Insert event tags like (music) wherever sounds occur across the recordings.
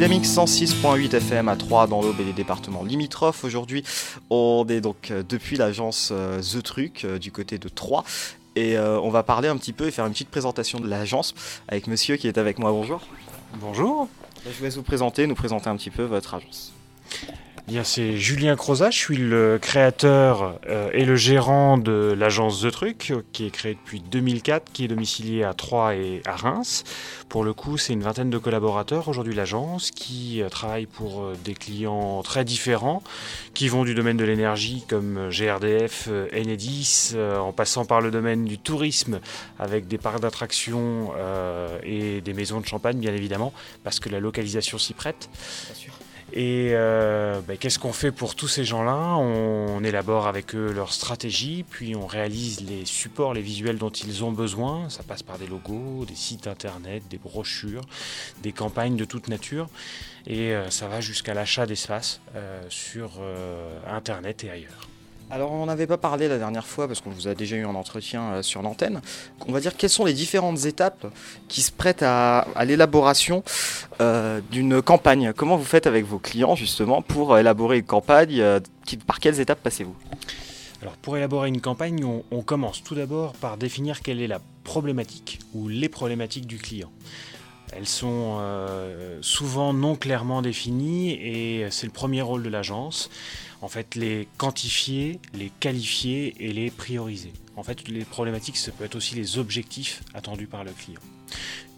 Dynamique 106.8 FM à 3 dans l'Aube et les départements limitrophes. Aujourd'hui, on est donc euh, depuis l'agence euh, The Truc euh, du côté de Troyes. Et on va parler un petit peu et faire une petite présentation de l'agence avec monsieur qui est avec moi. Bonjour. Bonjour. Je vous laisse vous présenter, nous présenter un petit peu votre agence c'est Julien Crozat, je suis le créateur euh, et le gérant de l'agence The Truc, qui est créée depuis 2004, qui est domiciliée à Troyes et à Reims. Pour le coup, c'est une vingtaine de collaborateurs aujourd'hui l'agence qui euh, travaillent pour euh, des clients très différents, qui vont du domaine de l'énergie comme GRDF, Enedis, en passant par le domaine du tourisme avec des parcs d'attractions et des maisons de champagne bien évidemment, parce que la localisation s'y prête. Et euh, ben, qu'est-ce qu'on fait pour tous ces gens-là? On, élabore avec eux leur stratégie, puis on réalise les supports, les visuels dont ils ont besoin. Ça passe par des logos, des sites internet, des brochures, des campagnes de toute nature. Et euh, ça va jusqu'à l'achat d'espace euh, sur internet et ailleurs. Alors on n'avait pas parlé la dernière fois parce qu'on vous a déjà eu un entretien euh, sur l'antenne. On va dire quelles sont les différentes étapes qui se prêtent à, l'élaboration euh, d'une campagne. Comment vous faites avec vos clients justement pour élaborer une campagne euh, Par quelles étapes passez-vous? Alors pour élaborer une campagne, on, commence tout d'abord par définir quelle est la problématique ou les problématiques du client. Elles sont souvent non clairement définies et c'est le premier rôle de l'agence en fait les quantifier, les qualifier et les prioriser. En fait, les problématiques, ça peut être aussi les objectifs attendus par le client.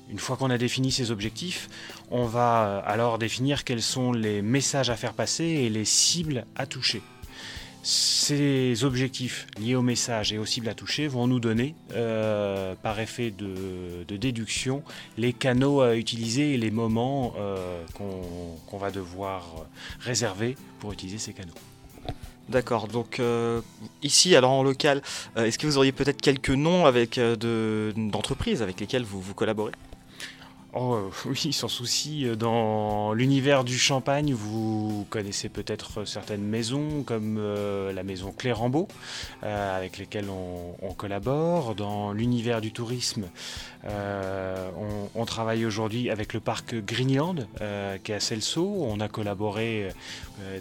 Une fois qu'on a défini ces objectifs, on va euh, alors définir quels sont les messages à faire passer et les cibles à toucher. Ces objectifs liés aux messages et aux cibles à toucher vont nous donner, euh, par effet de, déduction, les canaux à utiliser et les moments euh, qu'on va devoir réserver pour utiliser ces canaux. D'accord, donc euh, ici, alors en local, est-ce que vous auriez peut-être quelques noms avec euh, d'entreprises avec lesquelles vous, vous collaborez? Oh euh, oui, sans souci. Dans l'univers du champagne, vous connaissez peut-être certaines maisons comme euh, la maison Clérambeau, euh, avec lesquelles on, collabore. Dans l'univers du tourisme, on, travaille aujourd'hui avec le parc Greenland, qui est à Celso. On a collaboré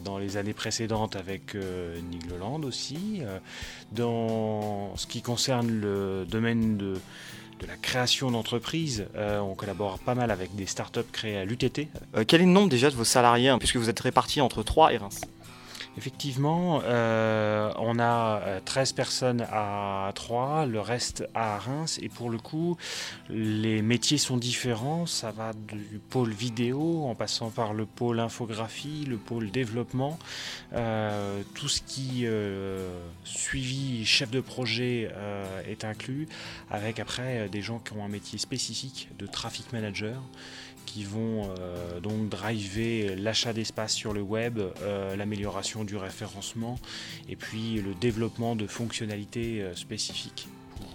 dans les années précédentes avec Nigloland aussi. dans ce qui concerne le domaine de de la création d'entreprises. Euh, on collabore pas mal avec des startups créées à l'UTT. Euh, quel est le nombre déjà de vos salariés, hein, puisque vous êtes répartis entre 3 et Reims? Effectivement, euh, on a 13 personnes à Troyes, le reste à Reims, et pour le coup, les métiers sont différents. Ça va du pôle vidéo en passant par le pôle infographie, le pôle développement, tout ce qui suivi chef de projet est inclus, avec après des gens qui ont un métier spécifique de traffic manager qui vont euh, donc driver l'achat d'espace sur le web, euh, l'amélioration du référencement et puis le développement de fonctionnalités euh, spécifiques pour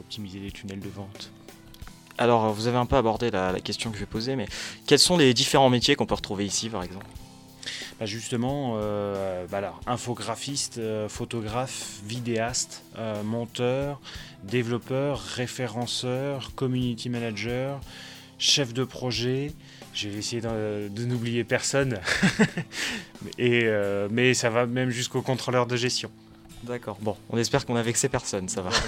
optimiser les tunnels de vente. Alors, vous avez un peu abordé la, question que je vais poser, mais quels sont les différents métiers qu'on peut retrouver ici, par exemple? Bah, Justement, bah infographiste, photographe, vidéaste, monteur, développeur, référenceur, community manager, chef de projet. Je vais essayer de, n'oublier personne. (laughs) Et, euh, mais ça va même jusqu'au contrôleur de gestion. D'accord. Bon, on espère qu'on a vexé personne, ça va. (laughs)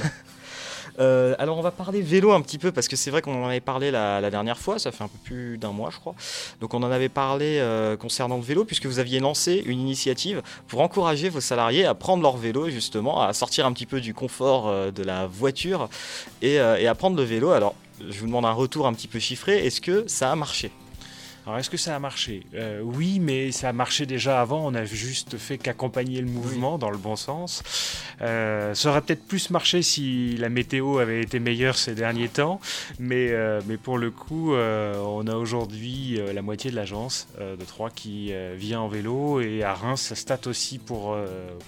Euh, alors on va parler vélo un petit peu parce que c'est vrai qu'on en avait parlé la, dernière fois, ça fait un peu plus d'un mois je crois. Donc on en avait parlé euh, concernant le vélo puisque vous aviez lancé une initiative pour encourager vos salariés à prendre leur vélo justement, à sortir un petit peu du confort de la voiture et, et à prendre le vélo. Alors je vous demande un retour un petit peu chiffré. Est-ce que ça a marché? Alors est-ce que ça a marché? Euh, Oui, mais ça a marché déjà avant. On a juste fait qu'accompagner le mouvement dans le bon sens. Euh, ça aurait peut-être plus marché si la météo avait été meilleure ces derniers temps, mais, euh, mais pour le coup, on a aujourd'hui la moitié de l'agence de Troyes qui vient en vélo et à Reims, ça state aussi pour,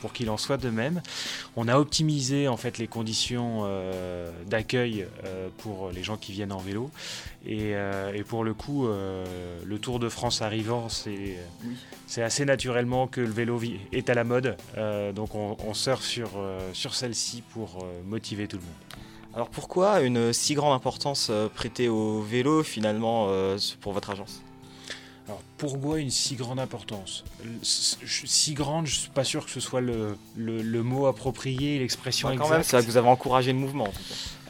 pour qu'il en soit de même. On a optimisé en fait les conditions d'accueil pour les gens qui viennent en vélo et, et pour le coup le Tour de France arrivant, c'est assez naturellement que le vélo est à la mode. Euh, donc on, sur, euh, sur celle-ci pour euh, motiver tout le monde. Alors pourquoi une si grande importance prêtée au vélo finalement pour votre agence? Alors pourquoi une si grande importance? Si grande, je suis pas sûr que ce soit le, le, mot approprié, l'expression exacte. Quand même, c'est que vous avez encouragé le mouvement.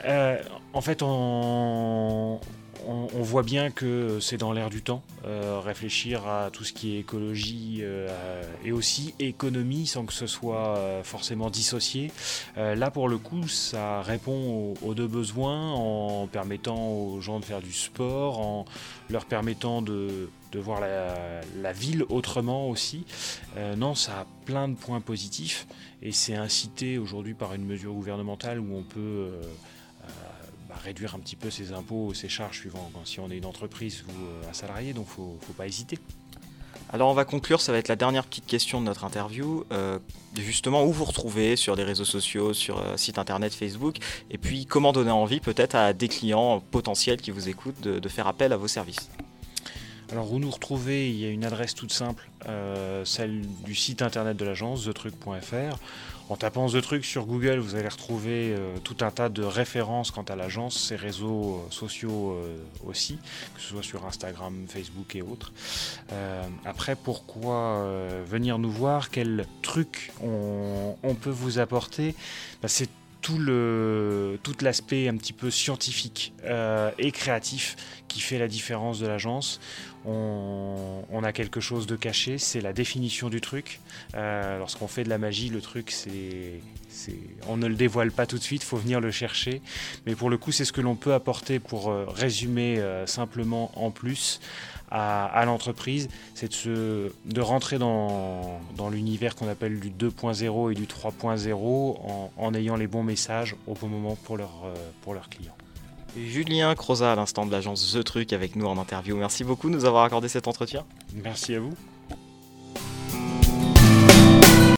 Euh, en fait, on, on, voit bien que c'est dans l'air du temps, euh, réfléchir à tout ce qui est écologie euh, et aussi économie sans que ce soit euh, forcément dissocié. là, pour le coup, ça répond aux, deux besoins en permettant aux gens de faire du sport, en leur permettant de, voir la, ville autrement aussi. non, ça a plein de points positifs et c'est incité aujourd'hui par une mesure gouvernementale où on peut réduire un petit peu ses impôts, ses charges suivant si on est une entreprise ou euh, un salarié, donc ne faut pas hésiter. Alors on va conclure, ça va être la dernière petite question de notre interview. Euh, justement, où vous retrouvez sur les réseaux sociaux, sur euh, site internet, Facebook, et puis comment donner envie peut-être à des clients potentiels qui vous écoutent de, faire appel à vos services. Alors où nous retrouver, il y a une adresse toute simple, celle du site internet de l'agence, thetruc.fr. En tapant The Truc sur Google, vous allez retrouver euh, tout un tas de références quant à l'agence, ses réseaux euh, sociaux euh, aussi, que ce soit sur Instagram, Facebook et autres. après, pourquoi venir nous voir? Quel truc on, peut vous apporter? Bah, tout le tout l'aspect un petit peu scientifique et créatif qui fait la différence de l'agence. On, a quelque chose de caché, c'est la définition du truc. Euh, lorsqu'on fait de la magie, le truc, c'est, on ne le dévoile pas tout de suite, faut venir le chercher. Mais pour le coup, c'est ce que l'on peut apporter pour euh, résumer euh, simplement en plus à, l'entreprise, c'est de, de rentrer dans, l'univers qu'on appelle du 2.0 et du 3.0 en, en, ayant les bons messages au bon moment pour, leur, pour leurs clients. Julien Croza à l'instant de l'agence The Truc avec nous en interview. Merci beaucoup de nous avoir accordé cet entretien. Merci à vous.